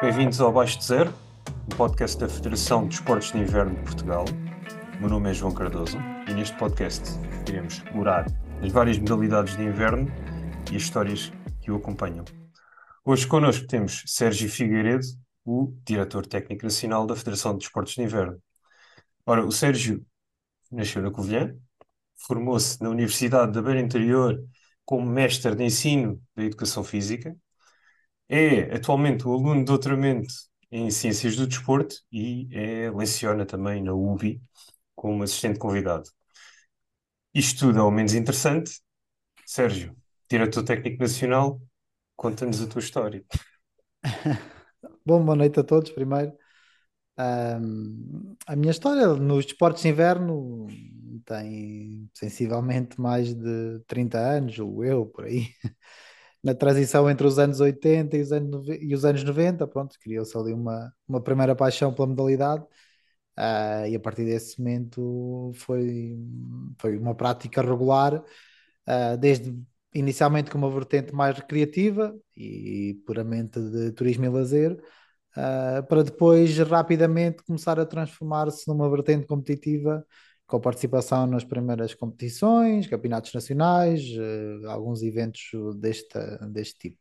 Bem-vindos ao Baixo de Zero, um podcast da Federação de Esportes de Inverno de Portugal. O meu nome é João Cardoso e neste podcast iremos explorar as várias modalidades de inverno e as histórias que o acompanham. Hoje connosco temos Sérgio Figueiredo, o Diretor Técnico Nacional da Federação de Esportes de Inverno. Ora, o Sérgio nasceu na Covilhã, formou-se na Universidade da Beira Interior como mestre de ensino da Educação Física é atualmente o aluno de doutoramento em Ciências do Desporto e é, leciona também na UBI como assistente convidado. Isto tudo é o menos interessante. Sérgio, diretor técnico nacional, conta-nos a tua história. Bom, boa noite a todos, primeiro. Um, a minha história nos desportos de inverno tem sensivelmente mais de 30 anos, ou eu, por aí. Na transição entre os anos 80 e os anos, e os anos 90, pronto, criou-se ali uma, uma primeira paixão pela modalidade, uh, e a partir desse momento foi, foi uma prática regular, uh, desde inicialmente com uma vertente mais recreativa e puramente de turismo e lazer, uh, para depois rapidamente começar a transformar-se numa vertente competitiva com participação nas primeiras competições, campeonatos nacionais, uh, alguns eventos deste, deste tipo.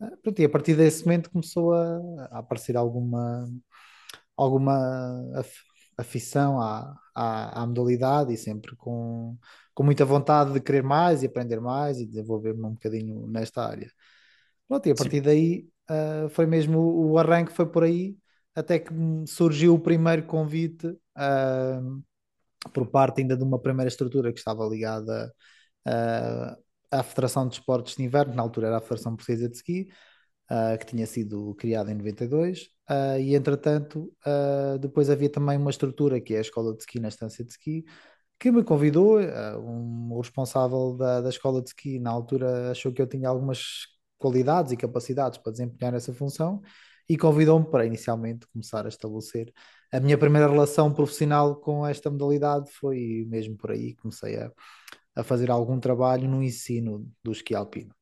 Uh, e a partir desse momento começou a, a aparecer alguma, alguma af, afição à, à, à, modalidade e sempre com, com muita vontade de querer mais e aprender mais e desenvolver-me um bocadinho nesta área. Pronto, e a partir Sim. daí uh, foi mesmo o, o arranque foi por aí, até que surgiu o primeiro convite uh, por parte ainda de uma primeira estrutura que estava ligada uh, à Federação de Esportes de Inverno, na altura era a Federação Portuguesa de Ski, que tinha sido criada em 92, uh, ah, e entretanto depois havia também uma estrutura que é a Escola de Ski na Estância de Ski, que me convidou, um, o responsável da, da Escola de Ski na altura achou que eu tinha algumas qualidades e capacidades para desempenhar essa função e convidou-me para inicialmente começar a estabelecer a minha primeira relação profissional com esta modalidade foi mesmo por aí, comecei a, a fazer algum trabalho no ensino do esqui alpino.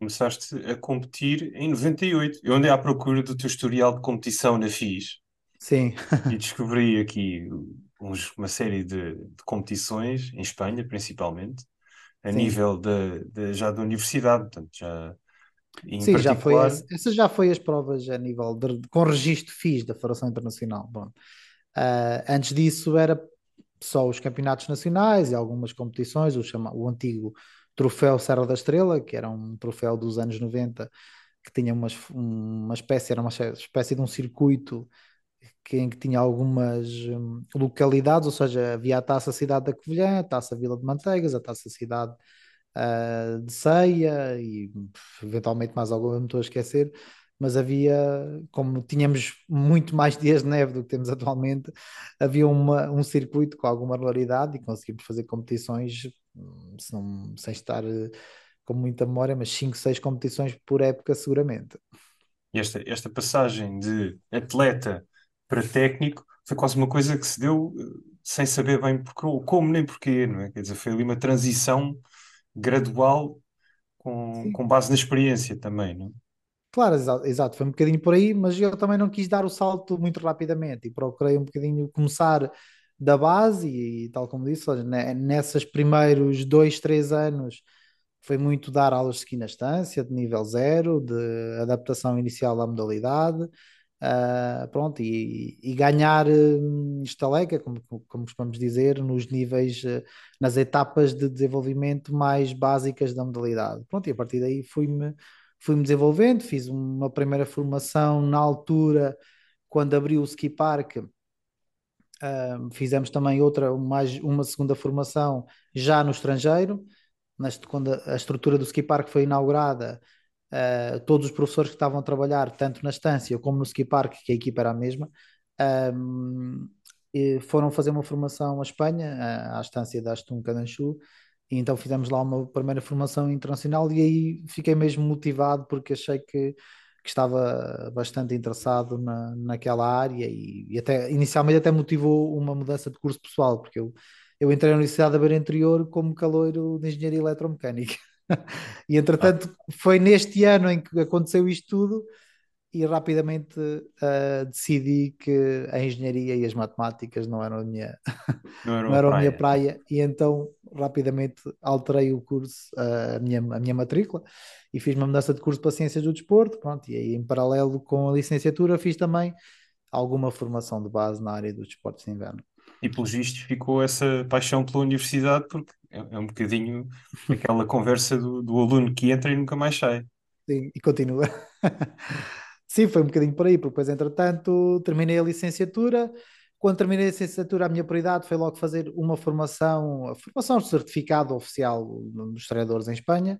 Começaste a competir em 98. Eu andei à procura do teu historial de competição na FIS. Sim. e descobri aqui uns, uma série de, de, competições, em Espanha principalmente, a Sim. nível de, de, já da universidade, portanto já Sim, já foi essa, essa, já foi as provas a nível de, com registro FIS da Federação Internacional. Bom, uh, antes disso era só os campeonatos nacionais e algumas competições, o, chama, o antigo troféu Serra da Estrela, que era um troféu dos anos 90, que tinha uma, uma espécie, era uma espécie de um circuito que, em que tinha algumas um, localidades, ou seja, havia a Taça Cidade da Covilhã, a Taça Vila de Manteigas, a Taça Cidade uh, de ceia e eventualmente mais alguma me estou a esquecer, mas havia, como tínhamos muito mais dias de neve do que temos atualmente, havia uma, um circuito com alguma regularidade e conseguimos fazer competições hum, se não, sem estar eh, com muita memória, mas 5, 6 competições por época seguramente. Esta, esta passagem de atleta para técnico foi quase uma coisa que se deu eh, sem saber bem porque, como nem porquê, não é? Quer dizer, foi ali uma transição gradual com, com base na experiência também, não é? Claro, exato, exato, foi um bocadinho por aí, mas eu também não quis dar o salto muito rapidamente e procurei um bocadinho começar da base e, tal como disse, nessas primeiros dois, três anos foi muito dar aulas de ski na estância, de nível zero, de adaptação inicial à modalidade, Uh, pronto, e, e ganhar uh, estaleca, como, como costumamos dizer, nos níveis, uh, nas etapas de desenvolvimento mais básicas da modalidade. Pronto, e a partir daí fui-me fui-me desenvolvendo, fiz uma primeira formação na altura, quando abriu o ski park, fizemos também outra, mais uma segunda formação já no estrangeiro, neste, quando a estrutura do ski park foi inaugurada, uh, todos os professores que estavam a trabalhar, tanto na estância como no ski park, que a equipa era a mesma, um, foram fazer uma formação à Espanha, à, estância da Astum Cananchu, e então fizemos lá uma primeira formação internacional e aí fiquei mesmo motivado porque achei que, que estava bastante interessado na, naquela área e, e, até inicialmente até motivou uma mudança de curso pessoal, porque eu, eu entrei na Universidade da Beira Interior como caloiro de Engenharia Eletromecânica. e entretanto foi neste ano em que aconteceu isto tudo e rapidamente uh, decidi que a engenharia e as matemáticas não eram a minha, não eram, não eram a, minha praia e então rapidamente alterei o curso, uh, a, minha, a minha matrícula e fiz uma mudança de curso para Ciências do Desporto, pronto, e aí em paralelo com a licenciatura fiz também alguma formação de base na área dos desportos de inverno. E pelos vistos ficou essa paixão pela universidade porque é, é um bocadinho aquela conversa do, do aluno que entra e nunca mais sai. Sim, e continua. Sim, foi um bocadinho por aí, porque depois, entretanto, terminei a licenciatura. Quando terminei a licenciatura, a minha prioridade foi logo fazer uma formação, a formação certificado oficial dos treinadores em Espanha.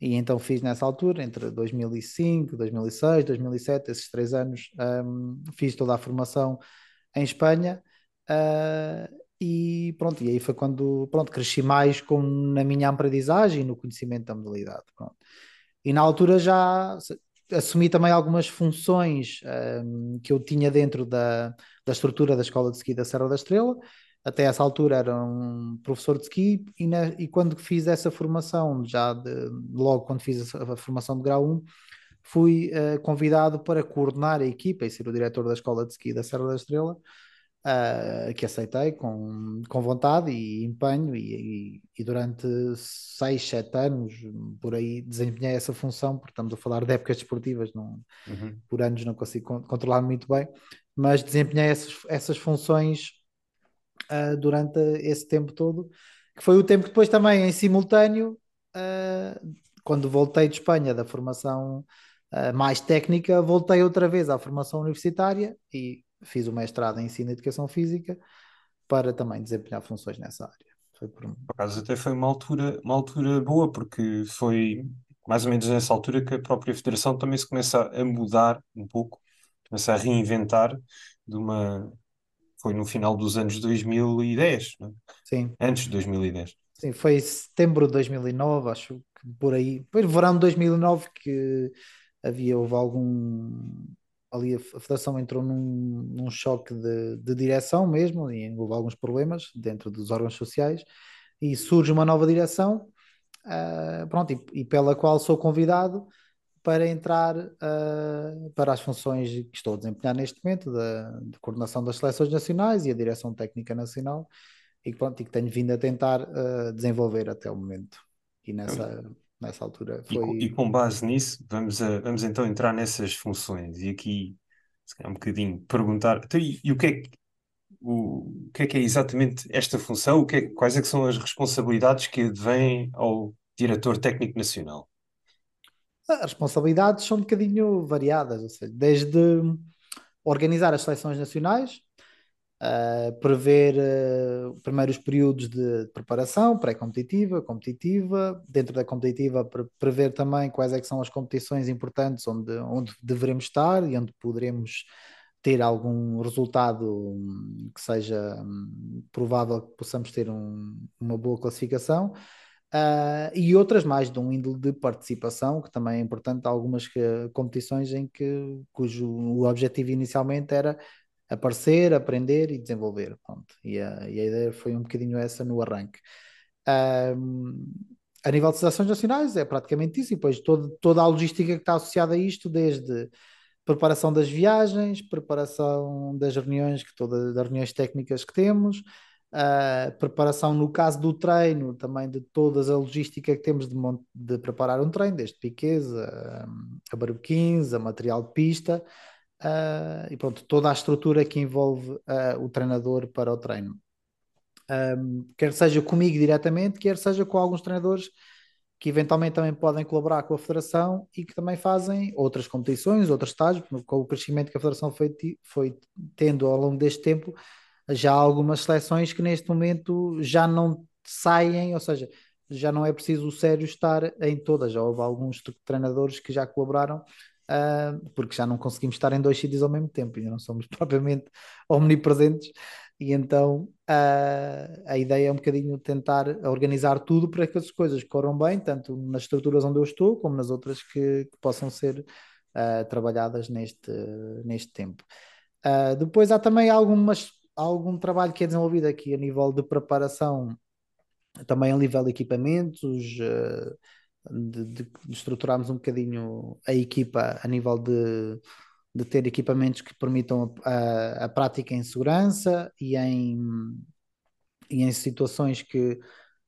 E então fiz nessa altura, entre 2005, 2006, 2007, esses três anos, um, fiz toda a formação em Espanha. Uh, e pronto, e aí foi quando pronto, cresci mais com, na minha aprendizagem e no conhecimento da modalidade. Pronto. E na altura já assumi também algumas funções um, que eu tinha dentro da, da estrutura da Escola de Ski da Serra da Estrela. Até essa altura era um professor de ski e, na, e quando fiz essa formação, já de, logo quando fiz a, a formação de grau 1, fui uh, convidado para coordenar a equipa e ser o diretor da Escola de Ski da Serra da Estrela uh, que aceitei com, com vontade e empenho, e, e, e, durante seis, sete anos por aí desempenhei essa função, porque estamos a falar de épocas desportivas, não, uhum. por anos não consigo controlar muito bem, mas desempenhei essas, essas funções uh, durante esse tempo todo, que foi o tempo que depois também em simultâneo, uh, quando voltei de Espanha da formação mais técnica, voltei outra vez à formação universitária e fiz o mestrado em ensino e educação física para também desempenhar funções nessa área. Foi por... por acaso até foi uma altura, uma altura boa, porque foi mais ou menos nessa altura que a própria federação também se começa a mudar um pouco, começa a reinventar de uma. Foi no final dos anos 2010, não é? Sim. Antes de 2010. Sim, foi setembro de 2009, acho que por aí. Foi verão de 2009 que havia, houve algum ali a, Federação entrou num, num choque de, de, direção mesmo e houve alguns problemas dentro dos órgãos sociais e surge uma nova direção uh, pronto, e, e, pela qual sou convidado para entrar uh, para as funções que estou a desempenhar neste momento de coordenação das seleções nacionais e a direção técnica nacional e, pronto, e que tenho vindo a tentar uh, desenvolver até o momento. E nessa nessa altura. Foi... E, e, com base nisso, vamos, a, vamos então entrar nessas funções e aqui, se calhar um bocadinho, perguntar então, e, e, o, que é que, o, o, que é que é exatamente esta função? O que é, quais é que são as responsabilidades que advêm ao diretor técnico nacional? As responsabilidades são um bocadinho variadas, ou seja, desde organizar as seleções nacionais, Uh, prever uh, primeiros períodos de preparação pré-competitiva, competitiva, dentro da competitiva pre prever também quais é são as competições importantes onde, onde devemos estar e onde poderemos ter algum resultado hum, que seja um, provável que possamos ter um, uma boa classificação. Uh, e outras mais de um índole de participação que também é importante algumas que, competições em que cujo o objetivo inicialmente era aparecer, aprender e desenvolver. Pronto. E, a, e a ideia foi um bocadinho essa no arranque. Um, a nível de seleções nacionais é praticamente isso, e depois todo, toda a logística que está associada a isto, desde preparação das viagens, preparação das reuniões, que todas as reuniões técnicas que temos, uh, preparação no caso do treino, também de toda a logística que temos de, de preparar um treino, desde piquez, a, a barbequins, a material de pista, uh, e pronto, toda a estrutura que envolve uh, o treinador para o treino. Um, quer seja comigo diretamente, quer seja com alguns treinadores que eventualmente também podem colaborar com a Federação e que também fazem outras competições, outros estágios, com o crescimento que a Federação foi, foi tendo ao longo deste tempo, já há algumas seleções que neste momento já não saem, ou seja, já não é preciso o sério estar em todas, já houve alguns treinadores que já colaboraram uh, porque já não conseguimos estar em dois sítios ao mesmo tempo e não somos propriamente omnipresentes. E então uh, a ideia é um bocadinho tentar organizar tudo para que as coisas corram bem, tanto nas estruturas onde eu estou, como nas outras que, que possam ser uh, trabalhadas neste, neste tempo. Depois há também algumas, algum trabalho que é desenvolvido aqui a nível de preparação, também a nível de equipamentos, de, de, estruturarmos um bocadinho a equipa a nível de, de ter equipamentos que permitam a, a, a prática em segurança e em, e em situações que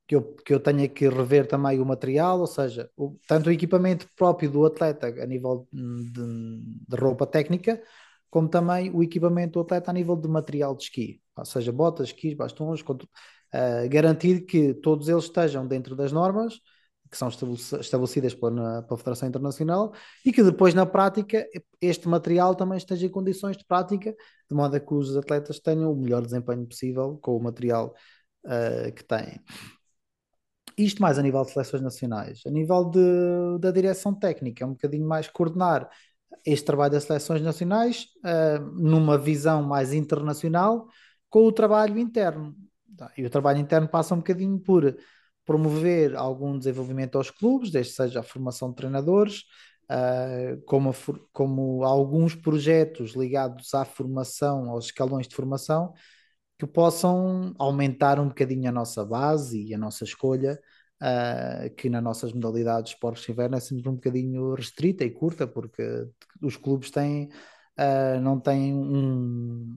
que eu, que eu tenha que rever também o material, ou seja, o, tanto o equipamento próprio do atleta a nível de, de, roupa técnica, como também o equipamento do atleta a nível de material de esqui, ou seja, botas, esquis, bastões, uh, garantir que todos eles estejam dentro das normas que são estabelecidas pela, Federação Internacional e que depois na prática este material também esteja em condições de prática, de modo a que os atletas tenham o melhor desempenho possível com o material uh, que têm. Isto mais a nível de seleções nacionais. A nível de, da direção técnica, é um bocadinho mais coordenar este trabalho das seleções nacionais uh, numa visão mais internacional com o trabalho interno. E o trabalho interno passa um bocadinho por promover algum desenvolvimento aos clubes, desde seja a formação de treinadores, uh, como, como alguns projetos ligados à formação, aos escalões de formação, que possam aumentar um bocadinho a nossa base e a nossa escolha, uh, que nas nossas modalidades de esportes de inverno é sempre um bocadinho restrita e curta, porque os clubes têm, uh, não têm um,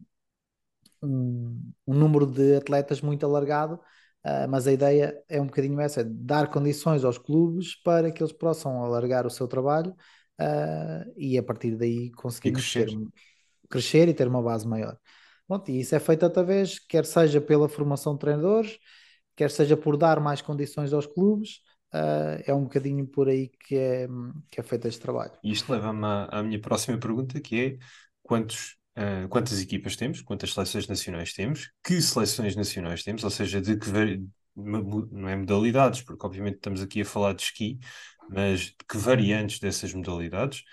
um, um, número de atletas muito alargado, uh, mas a ideia é um bocadinho essa, é dar condições aos clubes para que eles possam alargar o seu trabalho e a partir daí conseguir crescer. crescer e ter uma base maior. Pronto, e isso é feito através, quer seja pela formação de treinadores, quer seja por dar mais condições aos clubes, uh, é um bocadinho por aí que é, que é feito este trabalho. E isto leva-me à, à, minha próxima pergunta, que é quantos, uh, quantas equipas temos, quantas seleções nacionais temos, que seleções nacionais temos, ou seja, de que não é modalidades, porque obviamente estamos aqui a falar de esqui, mas de que variantes dessas modalidades?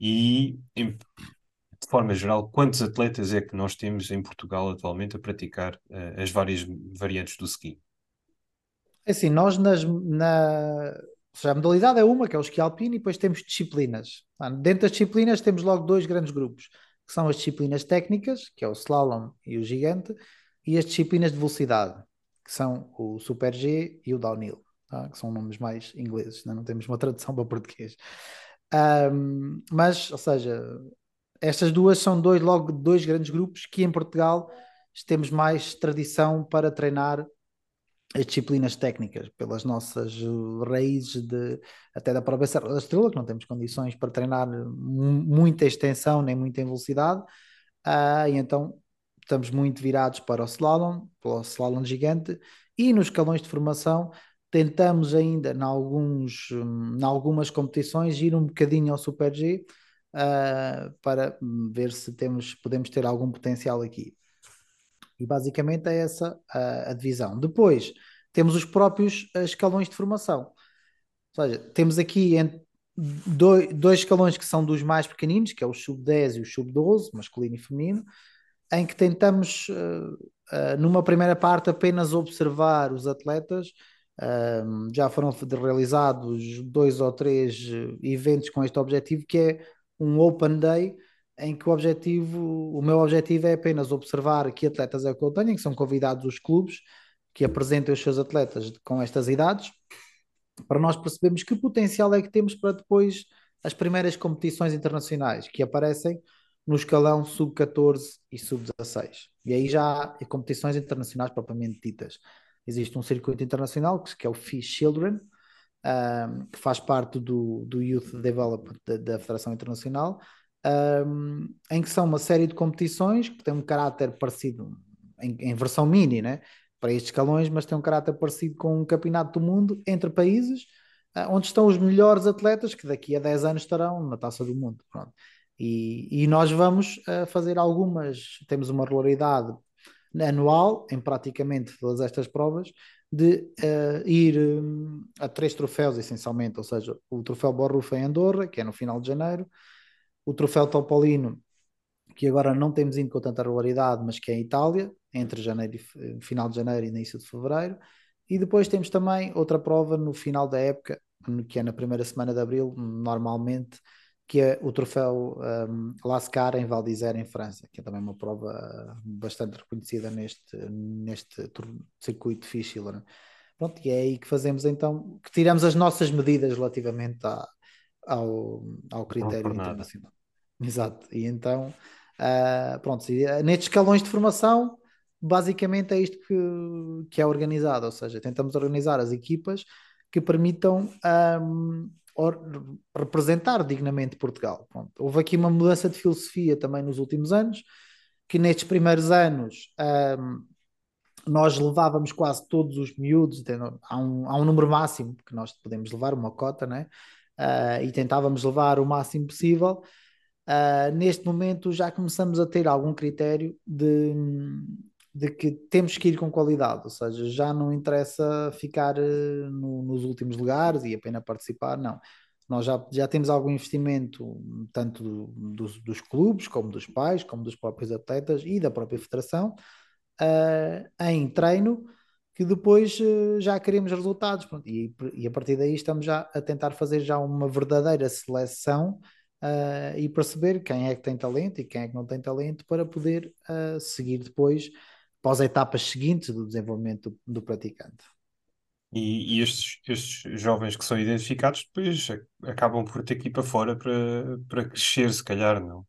E em, de forma geral, quantos atletas é que nós temos em Portugal atualmente a praticar uh, as várias variantes do ski? É assim, nós nas, na, seja, a modalidade é uma, que é o esqui alpino, e depois temos disciplinas. Dentro das disciplinas temos logo dois grandes grupos, que são as disciplinas técnicas, que é o slalom e o gigante, e as disciplinas de velocidade, que são o Super G e o Downhill, tá? que são nomes mais ingleses, não temos uma tradução para português. Um, mas, ou seja, estas duas são dois, logo dois grandes grupos que em Portugal temos mais tradição para treinar as disciplinas técnicas, pelas nossas raízes de, até da própria Serra da Estrela, que não temos condições para treinar muita extensão nem muita velocidade, uh, e então estamos muito virados para o slalom, para o slalom gigante, e nos escalões de formação tentamos ainda, em, alguns, em algumas competições, ir um bocadinho ao Super G, uh, para ver se temos, podemos ter algum potencial aqui. E basicamente é essa a, a divisão. Depois temos os próprios ah, escalões de formação. Ou seja, temos aqui dois, dois escalões que são dos mais pequeninos, que é o sub-10 e o sub-12, masculino e feminino, em que tentamos, uh, uh, numa primeira parte, apenas observar os atletas. Uh, já foram realizados dois ou três eventos com este objetivo, que é um Open Day em que o objetivo, o meu objetivo é apenas observar que atletas é que eu tenho, que são convidados os clubes que apresentem os seus atletas com estas idades, para nós percebermos que potencial é que temos para depois as primeiras competições internacionais que aparecem no escalão sub-14 e sub-16. E aí já há competições internacionais propriamente ditas. Existe um circuito internacional que é o FIS Children, um, que faz parte do, do Youth Development da, da Federação Internacional, um, em que são uma série de competições que têm um caráter parecido em, em, versão mini, né? para estes escalões, mas tem um caráter parecido com um campeonato do mundo entre países, uh, onde estão os melhores atletas que daqui a 10 anos estarão na taça do mundo. Pronto. E, e nós vamos uh, fazer algumas, temos uma regularidade anual em praticamente todas estas provas, de uh, ir um, a três troféus, essencialmente, ou seja, o troféu Borrufa em Andorra, que é no final de janeiro, o troféu Topolino, que agora não temos indo com tanta regularidade, mas que é em Itália, entre janeiro e, final de janeiro e início de fevereiro, e depois temos também outra prova no final da época, que é na primeira semana de abril, normalmente, que é o troféu um, Lascar em Val d'Isère, em França, que é também uma prova bastante reconhecida neste, neste circuito de Fischler. Pronto, e é aí que fazemos então, que tiramos as nossas medidas relativamente à, ao, ao critério internacional. Exato, e então, uh, pronto, nestes escalões de formação, basicamente é isto que, que é organizado, ou seja, tentamos organizar as equipas que permitam um, representar dignamente Portugal. Pronto. Houve aqui uma mudança de filosofia também nos últimos anos, que nestes primeiros anos um, nós levávamos quase todos os miúdos, há um, há um número máximo que nós podemos levar, uma cota, né? Uh, e tentávamos levar o máximo possível. Uh, neste momento já começamos a ter algum critério de, de que temos que ir com qualidade, ou seja, já não interessa ficar uh, no, nos últimos lugares e apenas participar, não. Nós já, já temos algum investimento, tanto do, dos, dos clubes, como dos pais, como dos próprios atletas e da própria federação, uh, em treino, que depois uh, já queremos resultados. Pronto, e, e, a partir daí estamos já a tentar fazer já uma verdadeira seleção uh, e perceber quem é que tem talento e quem é que não tem talento para poder seguir depois para as etapas seguintes do desenvolvimento do, do praticante. E, e estes, estes, jovens que são identificados depois acabam por ter que ir para fora para, para crescer, se calhar, não?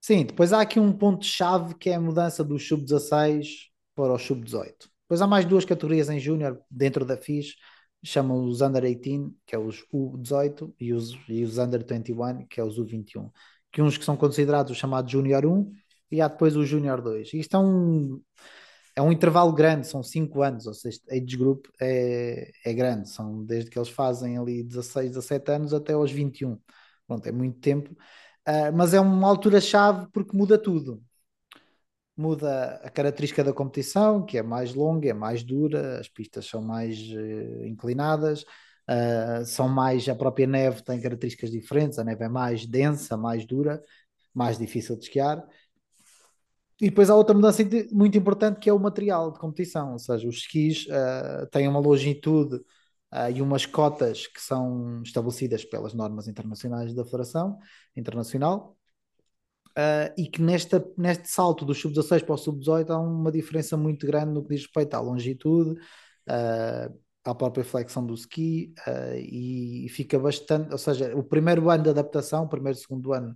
Sim, depois há aqui um ponto-chave que é a mudança do sub-16 para o sub-18. Depois há mais duas categorias em júnior dentro da FIS, chamam os Under 18, que é os U18, e os, e os Under 21, que é os U21. Que uns que são considerados os chamados Júnior 1 e há depois o Júnior 2. Isto é um, é um intervalo grande, são 5 anos, ou seja, age group é, é grande, são desde que eles fazem ali 16, 17 anos até aos 21. Pronto, é muito tempo Uh, mas é uma altura-chave porque muda tudo. Muda a característica da competição, que é mais longa, é mais dura, as pistas são mais uh, inclinadas, uh, são mais. A própria neve tem características diferentes, a neve é mais densa, mais dura, mais difícil de esquiar. E depois há outra mudança muito importante que é o material de competição, ou seja, os skis têm uma longitude uh, e umas cotas que são estabelecidas pelas normas internacionais da Federação Internacional. Uh, e que nesta, neste salto do sub-16 para o sub-18 há uma diferença muito grande no que diz respeito à longitude, uh, à própria flexão do ski, uh, e fica bastante, ou seja, o primeiro ano de adaptação, o primeiro e segundo ano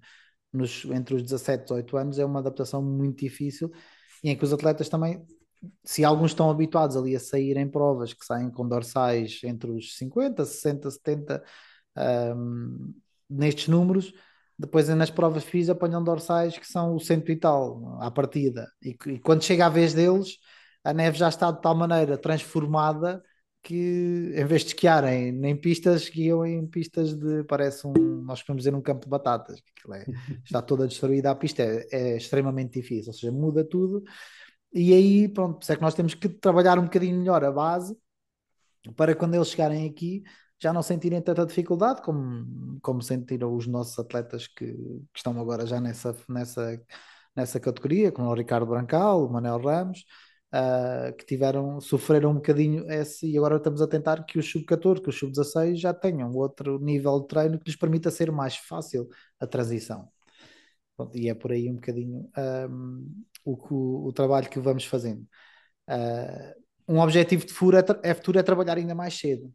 nos, entre os 17 e 18 anos é uma adaptação muito difícil e em que os atletas também se alguns estão habituados ali a sair em provas que saem com dorsais entre os 50, 60, 70 um, nestes números, depois nas provas FIS apanham dorsais que são o cento e tal à partida, e, e quando chega a vez deles, a neve já está de tal maneira transformada que em vez de esquiarem em pistas, esquiam em pistas de, parece um, nós podemos dizer um campo de batatas, é, está toda destruída a pista, é, é extremamente difícil, ou seja, muda tudo. E aí, pronto, é que nós temos que trabalhar um bocadinho melhor a base para quando eles chegarem aqui já não sentirem tanta dificuldade como, como sentiram os nossos atletas que, que estão agora já nessa, nessa, nessa categoria, como o Ricardo Brancal, o Manel Ramos, uh, que tiveram, sofreram um bocadinho esse, e agora estamos a tentar que os sub-14, que os sub-16 já tenham outro nível de treino que lhes permita ser mais fácil a transição. e é por aí um bocadinho um, o, o, trabalho que vamos fazendo. Uh, um objetivo de futuro é, é, futuro é trabalhar ainda mais cedo.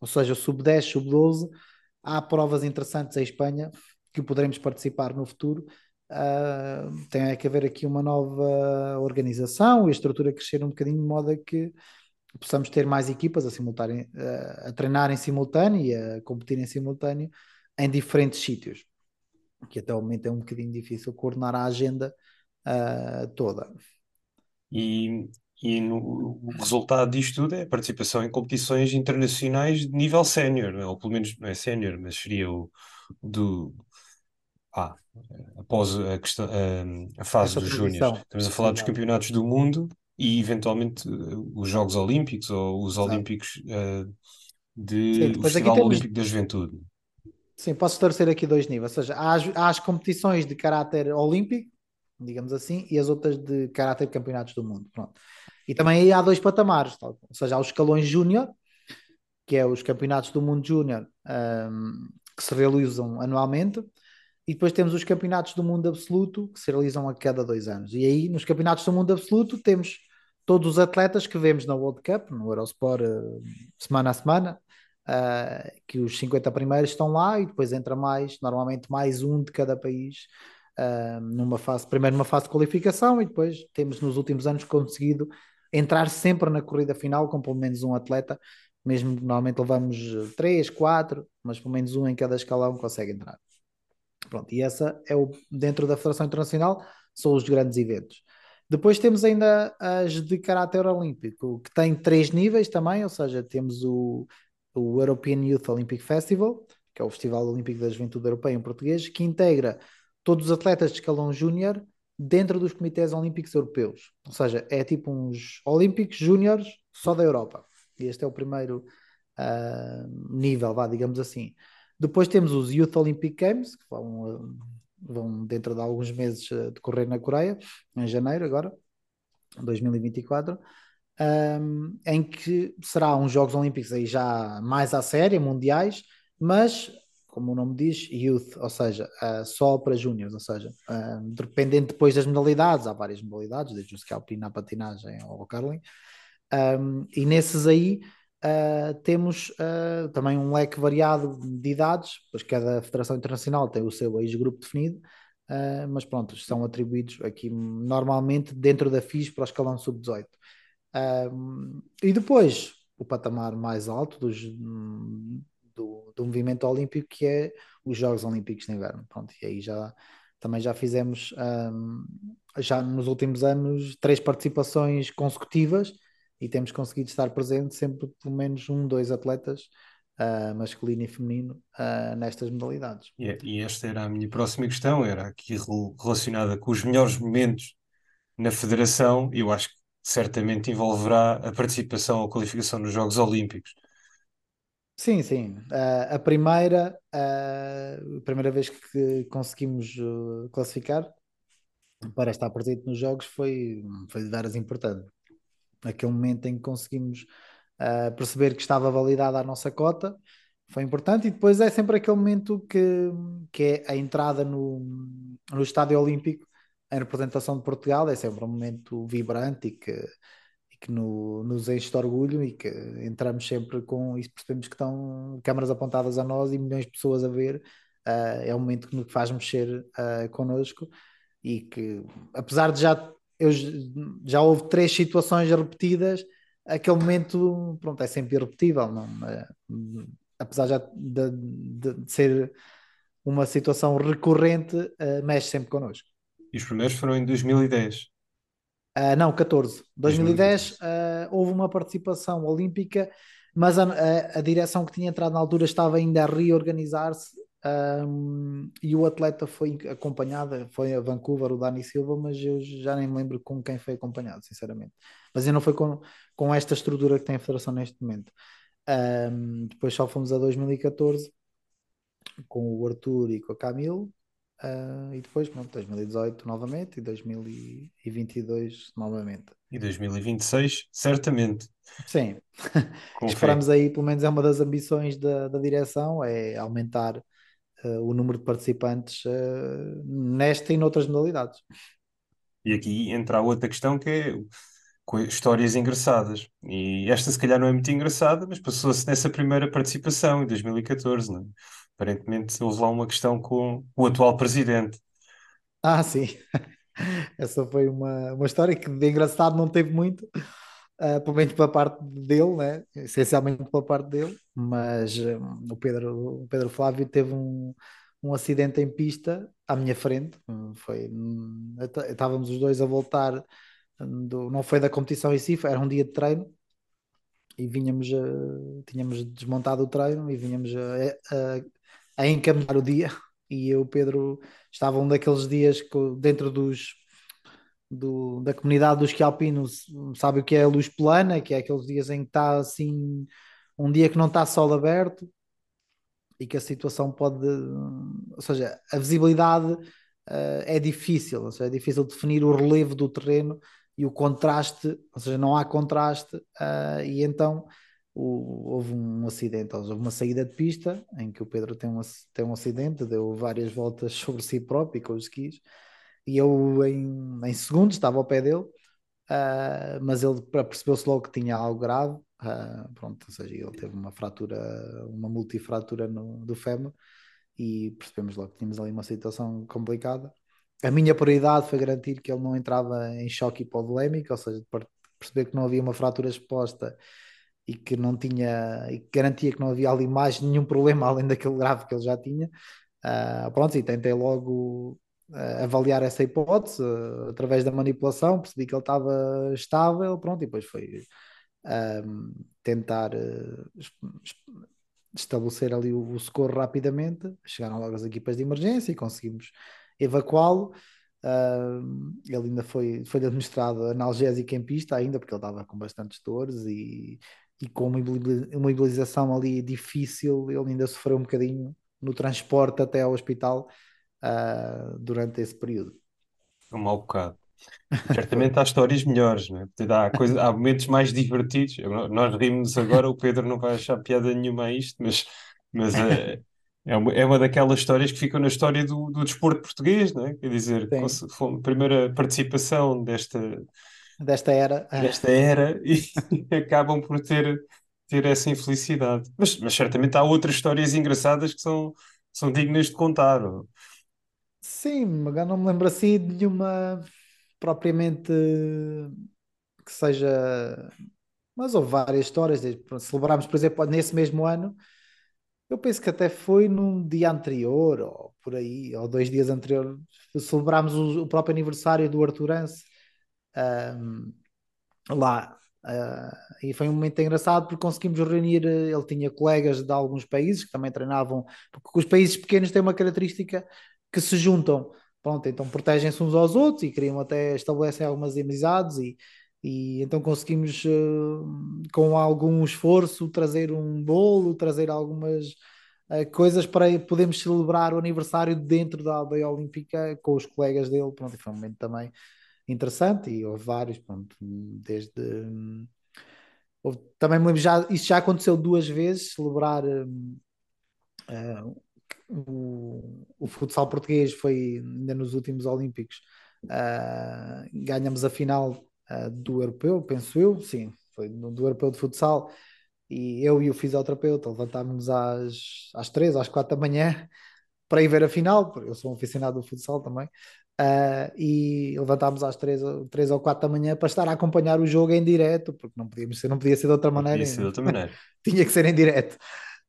Ou seja, sub-10, sub-12, há provas interessantes em Espanha que poderemos participar no futuro. Uh, tem que haver aqui uma nova organização e a estrutura crescer um bocadinho de modo a que possamos ter mais equipas a, simultâneo, a treinar em simultâneo e a competir em simultâneo em diferentes sítios, que até o momento é um bocadinho difícil coordenar a agenda uh, toda. E, e no, o resultado disto tudo é a participação em competições internacionais de nível sénior, é? ou pelo menos não é sénior, mas seria o do. Ah, após a, questão, a, a fase Essa dos júniores. Estamos a falar dos campeonatos do mundo e eventualmente os Jogos Olímpicos ou os Exato. Olímpicos uh, de Sim, o Festival temos... Olímpico da Juventude. Sim, posso esclarecer aqui dois níveis. Ou seja, há as, há as competições de caráter olímpico, digamos assim, e as outras de caráter de campeonatos do mundo. Pronto. E também aí há dois patamares, ou seja, há os escalões júnior, que é os campeonatos do mundo júnior um, que se realizam anualmente, e depois temos os campeonatos do mundo absoluto que se realizam a cada dois anos. E aí, nos campeonatos do mundo absoluto, temos todos os atletas que vemos na World Cup, no Eurosport, uh, semana a semana, uh, que os 50 primeiros estão lá e depois entra mais, normalmente mais um de cada país, uh, numa fase, primeiro numa fase de qualificação e depois temos nos últimos anos conseguido entrar sempre na corrida final com pelo menos um atleta, mesmo que normalmente levamos três, quatro, mas pelo menos um em cada escalão consegue entrar. Pronto, e essa é o dentro da Federação Internacional, são os grandes eventos. Depois temos ainda as de caráter olímpico, que tem três níveis também, ou seja, temos o, o European Youth Olympic Festival, que é o Festival Olímpico da Juventude Europeia em português, que integra todos os atletas de escalão júnior dentro dos comitês olímpicos europeus. Ou seja, é tipo uns olímpicos júniores só da Europa. E este é o primeiro uh, nível, vá, digamos assim. Depois temos os Youth Olympic Games, que vão, vão dentro de alguns meses decorrer na Coreia, em janeiro agora, 2024, um, em que será uns Jogos Olímpicos aí já mais à séria, mundiais, mas como o nome diz, youth, ou seja, uh, só para júniores, ou seja, uh, dependendo depois das modalidades, há várias modalidades, desde o scalping à patinagem ao curling, um, e nesses aí Uh, temos também um leque variado de idades, pois cada Federação Internacional tem o seu ex-grupo definido, mas pronto, são atribuídos aqui normalmente dentro da FIS para o escalão sub-18. e depois o patamar mais alto dos, do, do movimento olímpico, que é os Jogos Olímpicos de Inverno. Pronto, e aí já também já fizemos, um, já nos últimos anos, três participações consecutivas e temos conseguido estar presente sempre pelo menos um, dois atletas, uh, masculino e feminino, uh, nestas modalidades. E, e, esta era a minha próxima questão, era aqui relacionada com os melhores momentos na federação, eu acho que certamente envolverá a participação ou qualificação nos Jogos Olímpicos. Sim, sim. Uh, a primeira, a primeira vez que conseguimos classificar para estar presente nos Jogos foi, foi de veras importante aquele momento em que conseguimos uh, perceber que estava validada a nossa cota, foi importante. E depois é sempre aquele momento que, que é a entrada no, no Estádio Olímpico em representação de Portugal, é sempre um momento vibrante e que, que no, nos enche de orgulho e que entramos sempre com isso, percebemos que estão câmaras apontadas a nós e milhões de pessoas a ver. Uh, é um momento que nos faz mexer uh, connosco e que, apesar de já eu já houve três situações repetidas, aquele momento, pronto, é sempre irrepetível, não? É, apesar já de, de, de, ser uma situação recorrente, uh, mexe sempre connosco. E os primeiros foram em 2010? Uh, não, 14. 2010 uh, houve uma participação olímpica, mas a, a, a, direção que tinha entrado na altura estava ainda a reorganizar-se um, e o atleta foi acompanhado, foi a Vancouver, o Dani Silva, mas eu já nem me lembro com quem foi acompanhado, sinceramente. Mas ainda não foi com, com esta estrutura que tem a Federação neste momento. Um, depois só fomos a 2014 com o Arthur e com a Camilo, uh, e depois, pronto, 2018 novamente e 2022 novamente. E 2026, certamente. Sim, esperamos aí, pelo menos é uma das ambições da, da direção, é aumentar uh, o número de participantes uh, nesta e noutras modalidades. E aqui entra a outra questão que é histórias engraçadas. E esta se calhar não é muito engraçada, mas passou-se nessa primeira participação, em 2014, não é? Aparentemente houve lá uma questão com o atual presidente. Ah, sim. Essa foi uma, uma história que de engraçado não teve muito, uh, pelo menos pela parte dele, né? essencialmente pela parte dele, mas um, o, Pedro, o Pedro Flávio teve um, um acidente em pista à minha frente. Foi, hum, estávamos os dois a voltar, do, não foi da competição em si, era um dia de treino e vinhamos, uh, tínhamos desmontado o treino e vinhamos a, a, a encaminhar o dia. E eu, Pedro, estava um daqueles dias que, dentro dos do, da comunidade dos quialpinos sabe o que é a luz plana, que é aqueles dias em que está assim, um dia que não está sol aberto e que a situação pode, ou seja, a visibilidade uh, é difícil, seja, é difícil definir o relevo do terreno e o contraste, ou seja, não há contraste, uh, e então o, houve um acidente, houve uma saída de pista em que o Pedro tem um, tem um acidente, deu várias voltas sobre si próprio e com os skis, e eu em, em segundos estava ao pé dele, uh, mas ele percebeu-se logo que tinha algo grave, uh, pronto, ou seja, ele teve uma fratura, uma multifratura no, do fémur, e percebemos logo que tínhamos ali uma situação complicada. A minha prioridade foi garantir que ele não entrava em choque hipovolémico, ou seja, perceber que não havia uma fratura exposta e que não tinha, e que garantia que não havia ali mais nenhum problema além daquele grave que ele já tinha. Uh, pronto, e tentei logo uh, avaliar essa hipótese uh, através da manipulação, percebi que ele estava estável, pronto, e depois foi tentar estabelecer ali o, o, socorro rapidamente. Chegaram logo as equipas de emergência e conseguimos evacuá-lo. Uh, ele ainda foi, foi administrado analgésico em pista ainda, porque ele estava com bastantes dores e, e com uma imobilização ali difícil, ele ainda sofreu um bocadinho no transporte até ao hospital uh, durante esse período. Um mau bocado. Certamente há histórias melhores, não é? há, coisa, há momentos mais divertidos. Nós rimos agora, o Pedro não vai achar piada nenhuma a isto, mas, mas é, é, uma, é uma daquelas histórias que ficam na história do, do desporto português, não é? Quer dizer, foi a primeira participação desta, desta era. desta era e acabam por ter, ter essa infelicidade. Mas, mas certamente há outras histórias engraçadas que são, são dignas de contar. Sim, agora não me lembro assim de nenhuma propriamente que seja. Mas houve várias histórias. Celebrámos, por exemplo, nesse mesmo ano, eu penso que até foi num dia anterior, ou por aí, ou dois dias anterior, celebrámos o, o próprio aniversário do Arturance um, lá. Uh, e foi um momento engraçado porque conseguimos reunir. Ele tinha colegas de alguns países que também treinavam, porque os países pequenos têm uma característica que se juntam, pronto, então protegem-se uns aos outros e criam até estabelecem algumas amizades e, e então conseguimos uh, com algum esforço trazer um bolo, trazer algumas uh, coisas para podermos celebrar o aniversário dentro da aldeia olímpica com os colegas dele, pronto, foi um momento também interessante e houve vários, pronto, desde. Houve, também me lembro, já, isso já aconteceu duas vezes, celebrar uh, o, o futsal português foi ainda nos últimos Olímpicos. Uh, ganhamos a final uh, do europeu, penso eu, sim, foi do, do europeu de futsal. E eu e o fisioterapeuta levantámos-nos às, às três, às quatro da manhã para ir ver a final, porque eu sou um aficionado do futsal também. Uh, e levantámos às três, três ou quatro da manhã para estar a acompanhar o jogo em direto, porque não, podíamos ser, não podia ser de outra maneira. Podia ser de outra maneira. Tinha que ser em direto.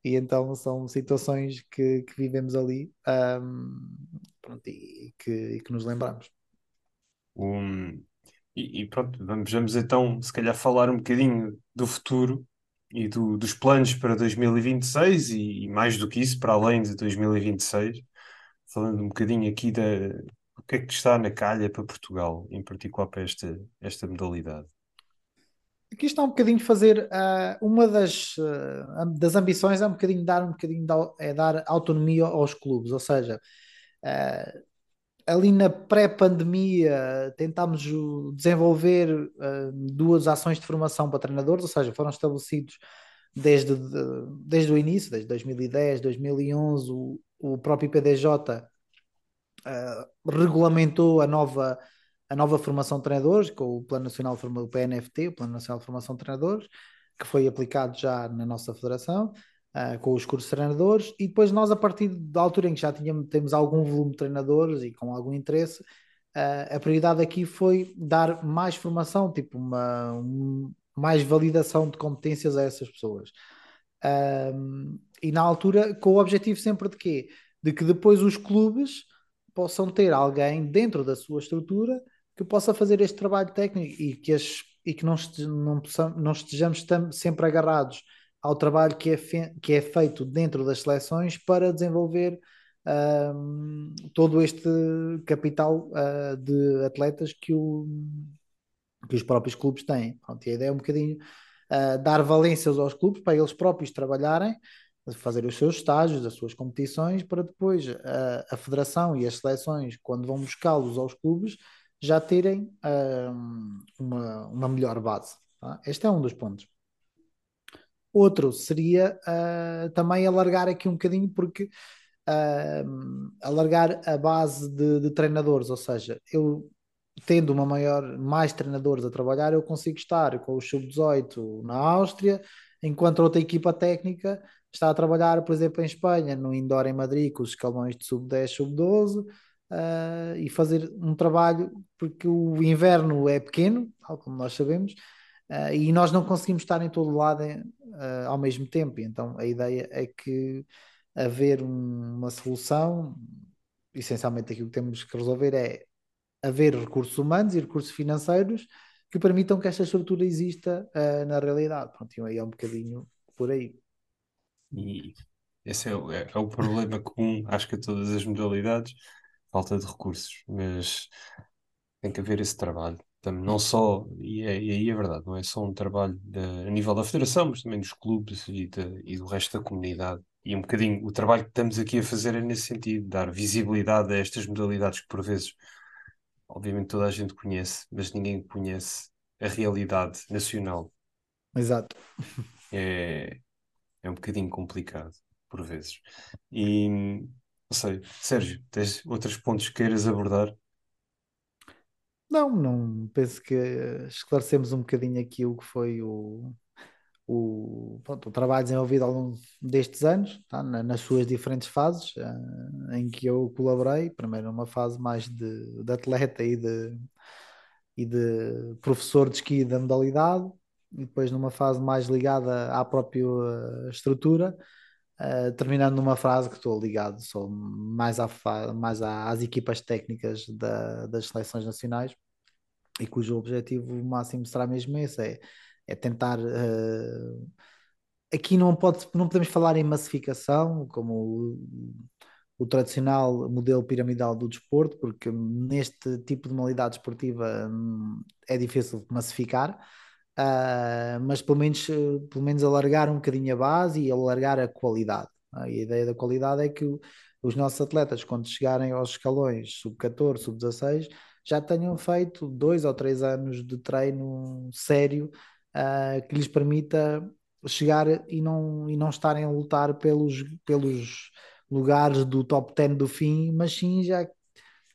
E então são situações que, que vivemos ali um, pronto, e, que, e que nos lembramos. Um, e, e, pronto, vamos, vamos então se calhar falar um bocadinho do futuro e do, dos planos para 2026 e, e mais do que isso, para além de 2026, falando um bocadinho aqui da, o que é que está na calha para Portugal, em particular para esta, esta modalidade? Aqui está um bocadinho fazer uh, uma das, uh, das ambições é um bocadinho dar um bocadinho de, é dar autonomia aos clubes, ou seja, uh, ali na pré-pandemia tentámos desenvolver duas ações de formação para treinadores, ou seja, foram estabelecidos desde, desde o início, desde 2010, 2011, o, o próprio PDJ uh, regulamentou a nova, a nova formação de treinadores, com o Plano Nacional de Formação, o PNFT, o Plano Nacional de Formação de Treinadores, que foi aplicado já na nossa federação, uh, com os cursos treinadores, e depois nós, a partir da altura em que já tínhamos, temos algum volume de treinadores e com algum interesse, uh, a prioridade aqui foi dar mais formação, tipo uma, um, mais validação de competências a essas pessoas. e na altura, com o objetivo sempre de quê? De que depois os clubes possam ter alguém dentro da sua estrutura que possa fazer este trabalho técnico e que, as, e que não, não, não estejamos sempre agarrados ao trabalho que é, que é feito dentro das seleções para desenvolver um, todo este capital uh, de atletas que, o, que os próprios clubes têm. Pronto, e a ideia é um bocadinho uh, dar valências aos clubes para eles próprios trabalharem fazer os seus estágios, as suas competições, para depois a, a federação e as seleções, quando vão buscá-los aos clubes, já terem uma, uma melhor base. Tá? Este é um dos pontos. Outro seria uh, também alargar aqui um bocadinho, porque uh, alargar a base de, de, treinadores, ou seja, eu tendo uma maior, mais treinadores a trabalhar, eu consigo estar com o sub-18 na Áustria, enquanto outra equipa técnica está a trabalhar, por exemplo, em Espanha, no indoor em Madrid, com os escalões de sub-10, sub-12, uh, e fazer um trabalho, porque o inverno é pequeno, tal como nós sabemos, uh, e nós não conseguimos estar em todo lado uh, ao mesmo tempo. Então a ideia é que haver um, uma solução, essencialmente aquilo que temos que resolver é haver recursos humanos e recursos financeiros que permitam que esta estrutura exista na realidade. Pronto, aí é um bocadinho por aí. E esse é, é, é o problema comum, acho que a todas as modalidades, falta de recursos, mas tem que haver esse trabalho. Também, não só, e, é, e aí é verdade, não é só um trabalho de, a nível da federação, mas também dos clubes e, de, e do resto da comunidade. E um bocadinho o trabalho que estamos aqui a fazer é nesse sentido, dar visibilidade a estas modalidades que por vezes, obviamente toda a gente conhece, mas ninguém conhece a realidade nacional. Exato. É, é um bocadinho complicado, por vezes. E não sei, Sérgio, tens outros pontos que queiras abordar? Não, não penso que esclarecemos um bocadinho aqui o que foi o, o, pronto, o trabalho desenvolvido ao longo destes anos, tá? nas suas diferentes fases, uh, em que eu colaborei. Primeiro, numa fase mais de, de atleta e de, e de professor de esqui da modalidade, e depois numa fase mais ligada à própria estrutura, uh, terminando numa frase que estou ligado só mais, à mais às equipas técnicas da, das seleções nacionais e cujo objetivo máximo será mesmo esse, é, é tentar uh, aqui não, pode, não podemos falar em massificação, como o, o, tradicional modelo piramidal do desporto, porque neste tipo de modalidade esportiva hum, é difícil massificar, uh, mas pelo menos, pelo menos alargar um bocadinho a base e alargar a qualidade. E a ideia da qualidade é que os nossos atletas, quando chegarem aos escalões sub-14, sub-16, já tenham feito dois ou três anos de treino sério uh, que lhes permita chegar e não, e não estarem a lutar pelos, pelos lugares do top 10 do fim, mas sim já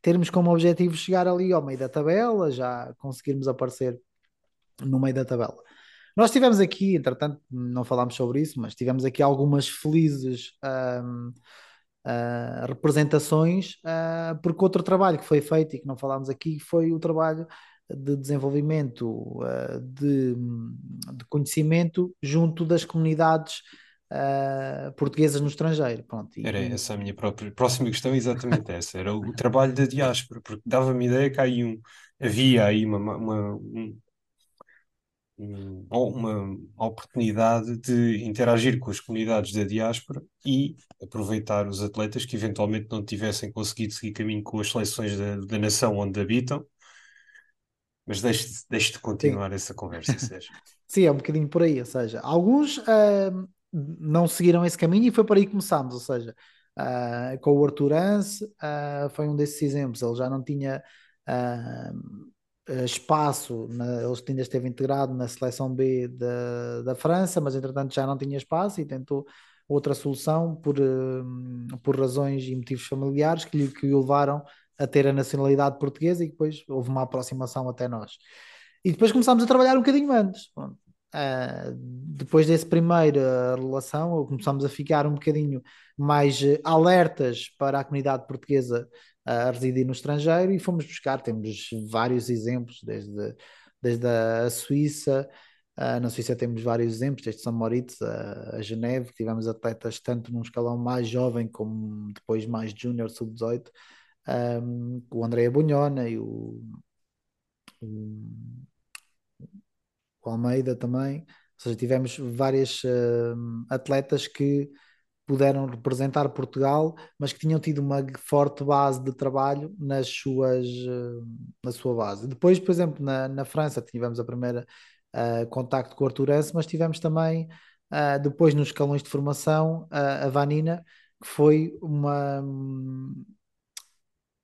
termos como objetivo chegar ali ao meio da tabela, já conseguirmos aparecer no meio da tabela. Nós tivemos aqui, entretanto, não falámos sobre isso, mas tivemos aqui algumas felizes um, uh, representações, uh, porque outro trabalho que foi feito e que não falámos aqui foi o trabalho de desenvolvimento, uh, de, de, conhecimento junto das comunidades portuguesas no estrangeiro. Pronto, Era essa a minha própria próxima questão, exatamente essa. Era o trabalho da diáspora, porque dava-me ideia que aí um, havia aí uma, uma um, uma oportunidade de interagir com as comunidades da diáspora e aproveitar os atletas que eventualmente não tivessem conseguido seguir caminho com as seleções da, da nação onde habitam. Mas deixe-te deixe de continuar Sim. essa conversa, Sérgio. Sim, é um bocadinho por aí. Ou seja, alguns uh, não seguiram esse caminho e foi por aí que começámos. Ou seja, uh, com o Arthur Anse uh, foi um desses exemplos. Ele já não tinha eh, espaço, na, ele ainda esteve integrado na seleção B da, da França, mas entretanto já não tinha espaço e tentou outra solução por, uh, por razões e motivos familiares que lhe, que o levaram a ter a nacionalidade portuguesa e depois houve uma aproximação até nós. E depois começámos a trabalhar um bocadinho antes. Uh, depois dessa primeira relação, começámos a ficar um bocadinho mais alertas para a comunidade portuguesa a residir no estrangeiro e fomos buscar, temos vários exemplos, desde, desde a Suíça, uh, na Suíça temos vários exemplos, desde São Moritz a, a Geneve, que tivemos atletas tanto num escalão mais jovem como depois mais júnior, sub-18, um, o André Bunhona e o, o, Almeida também, ou seja, tivemos várias uh, atletas que puderam representar Portugal, mas que tinham tido uma forte base de trabalho nas suas, eh, na sua base. Depois, por exemplo, na, na França tivemos a primeira uh, contacto com o Arthur Anse, mas tivemos também, uh, depois nos escalões de formação, uh, a Vanina, que foi uma,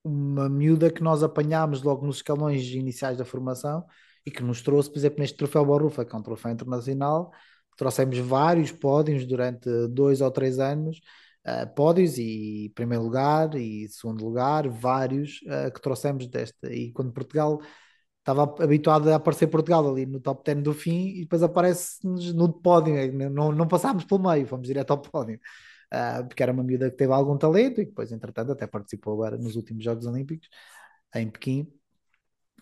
uma miúda que nós apanhámos logo nos escalões iniciais da formação e que nos trouxe, por exemplo, neste troféu Borrufa, que é um troféu internacional, trouxemos vários pódios durante dois ou três anos, uh, pódios e primeiro lugar e segundo lugar, vários uh, que trouxemos desta. E quando Portugal estava habituado a aparecer Portugal ali no top 10 do fim e depois aparece-nos no pódio, né? não, não passámos pelo meio, fomos direto ao pódio. Uh, porque era uma miúda que teve algum talento e depois, entretanto, até participou agora nos últimos Jogos Olímpicos em Pequim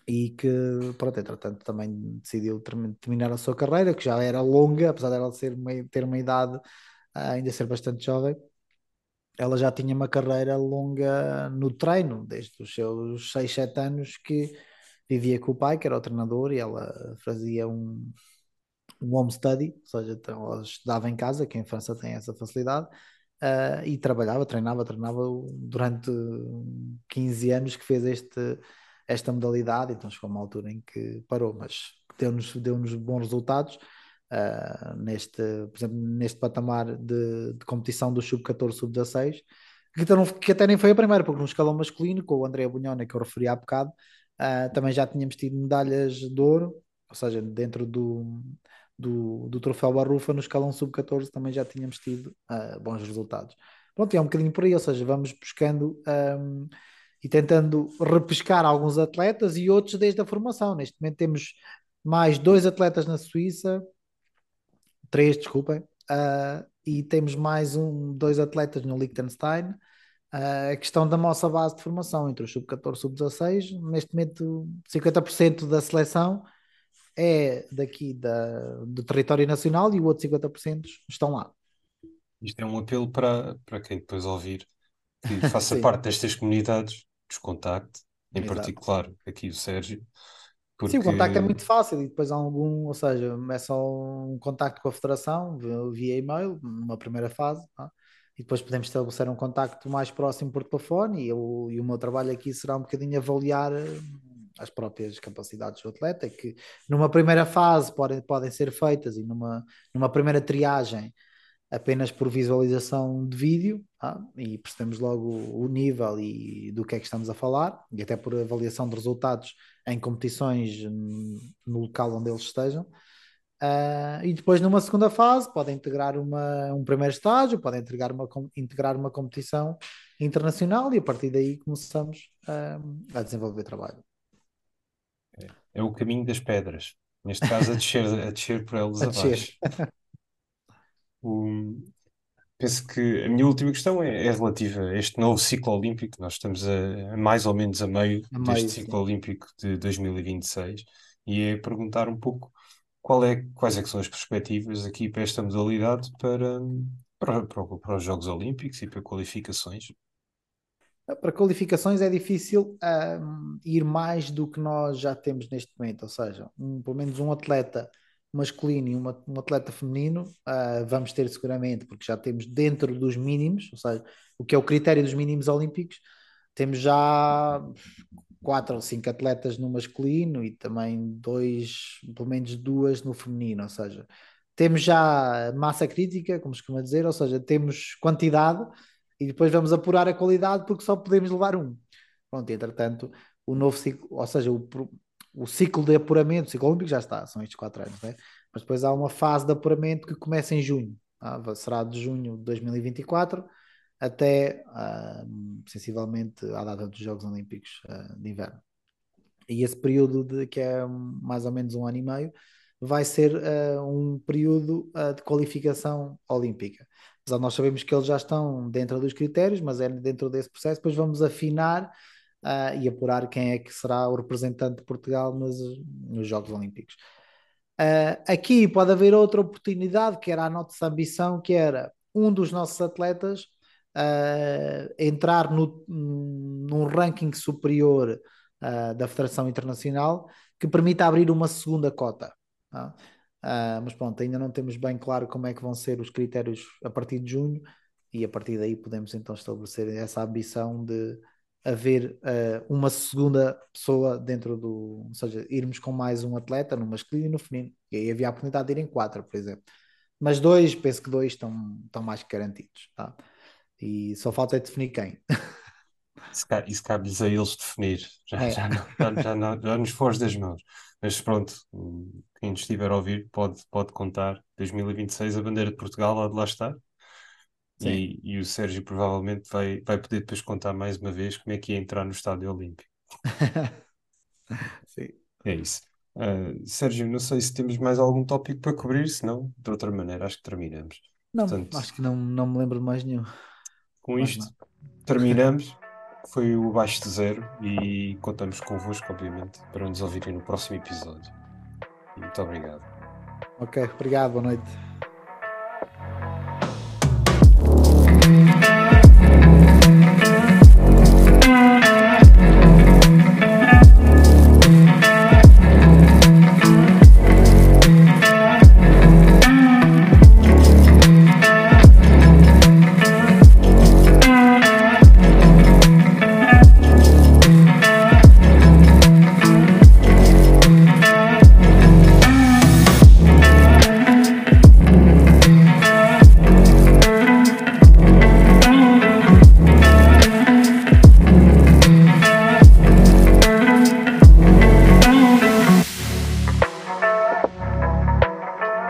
e que, pronto, entretanto, também decidiu terminar a sua carreira, que já era longa, apesar dela ser ter uma idade uh, ainda ser bastante jovem, ela já tinha uma carreira longa no treino, desde os seus 6, 7 anos que vivia com o pai, que era o treinador, e ela fazia um, um home study, ou seja, então ela estudava em casa, que em França tem essa facilidade, uh, e trabalhava, treinava, treinava durante 15 anos que fez este, esta modalidade, então chegou uma altura em que parou, mas deu-nos deu bons resultados. Uh, neste, por exemplo, neste patamar de, de competição do sub-14, sub-16, que, que até nem foi a primeira, porque no escalão masculino, com o André Bunhona, que eu referi há bocado, uh, também já tínhamos tido medalhas de ouro, ou seja, dentro do, do, do troféu Barrufa, no escalão sub-14 também já tínhamos tido uh, bons resultados. Pronto, é um bocadinho por aí, ou seja, vamos buscando e tentando repescar alguns atletas e outros desde a formação. Neste momento temos mais dois atletas na Suíça, três, desculpem, uh, e temos mais um, dois atletas no Liechtenstein. Uh, a questão da nossa base de formação entre o sub-14 e sub-16, neste momento 50% da seleção é daqui da, do território nacional e o outro 50% estão lá. Isto é um apelo para, para quem depois ouvir que faça parte destas comunidades, dos contacte, em Exato. particular aqui o Sérgio. Porque... Sim, o contacto é muito fácil e depois há algum, ou seja, é só um contacto com a federação via e-mail, numa primeira fase, tá? e depois podemos estabelecer um contacto mais próximo por telefone e, eu, e o meu trabalho aqui será um bocadinho avaliar as próprias capacidades do atleta, que numa primeira fase podem, podem ser feitas e numa, numa primeira triagem apenas por visualização de vídeo tá? e percebemos logo o nível e do que é que estamos a falar e até por avaliação de resultados em competições no local onde eles estejam. Uh, e depois numa segunda fase podem integrar uma, um primeiro estágio, podem integrar uma, integrar uma competição internacional e a partir daí começamos uh, a desenvolver trabalho é o caminho das pedras. Neste caso, a descer, a descer por elas a abaixo. O, penso que a minha última questão é, é, relativa a este novo ciclo olímpico. Nós estamos a, a mais ou menos a meio a deste meio, ciclo sim. olímpico de 2026 e é perguntar um pouco qual é, quais é que são as perspectivas aqui para esta modalidade para, para, para, para os Jogos Olímpicos e para qualificações. Para qualificações é difícil um, ir mais do que nós já temos neste momento, ou seja, um, pelo menos um atleta masculino e uma, um atleta feminino uh, vamos ter seguramente, porque já temos dentro dos mínimos, ou seja, o que é o critério dos mínimos olímpicos, temos já quatro ou cinco atletas no masculino e também dois, pelo menos duas no feminino, ou seja, temos já massa crítica, como se costuma dizer, ou seja, temos quantidade e depois vamos apurar a qualidade porque só podemos levar um. Pronto, entretanto, o novo ciclo, ou seja, o, o ciclo de apuramento, o ciclo olímpico já está, são estes quatro anos, né? mas depois há uma fase de apuramento que começa em junho, tá? será de junho de 2024 até uh, sensivelmente à data dos Jogos Olímpicos uh, de Inverno. E esse período, de, que é mais ou menos um ano e meio, vai ser uh, um período de qualificação olímpica apesar nós sabemos que eles já estão dentro dos critérios, mas é dentro desse processo, depois vamos afinar uh, e apurar quem é que será o representante de Portugal nos, nos Jogos Olímpicos. Uh, aqui pode haver outra oportunidade, que era a nossa ambição, que era um dos nossos atletas uh, entrar no, num ranking superior da Federação Internacional que permita abrir uma segunda cota. Tá? Uh, mas pronto, ainda não temos bem claro como é que vão ser os critérios a partir de junho e a partir daí podemos então estabelecer essa ambição de haver uh, uma segunda pessoa dentro do, ou seja, irmos com mais um atleta no masculino e no feminino. E aí havia a oportunidade de ir em quatro, por exemplo. Mas dois, penso que dois estão, estão mais que garantidos, tá? E só falta é definir quem. Isso cabe-lhes a eles definir. Já, é. já, não, já, não, já nos foge das mãos. Mas pronto, quem nos estiver a ouvir pode, pode contar. 2026 a bandeira de Portugal há de lá estar. E, e, o Sérgio provavelmente vai, vai poder depois contar mais uma vez como é que ia entrar no Estádio Olímpico. Sim. É isso. Uh, Sérgio, não sei se temos mais algum tópico para cobrir, senão, de outra maneira, acho que terminamos. Não, Portanto, acho que não, não me lembro de mais nenhum. Com mais isto, terminamos. Foi o Baixo de Zero e contamos convosco, obviamente, para nos ouvirem no próximo episódio. Muito obrigado. Ok, obrigado, boa noite.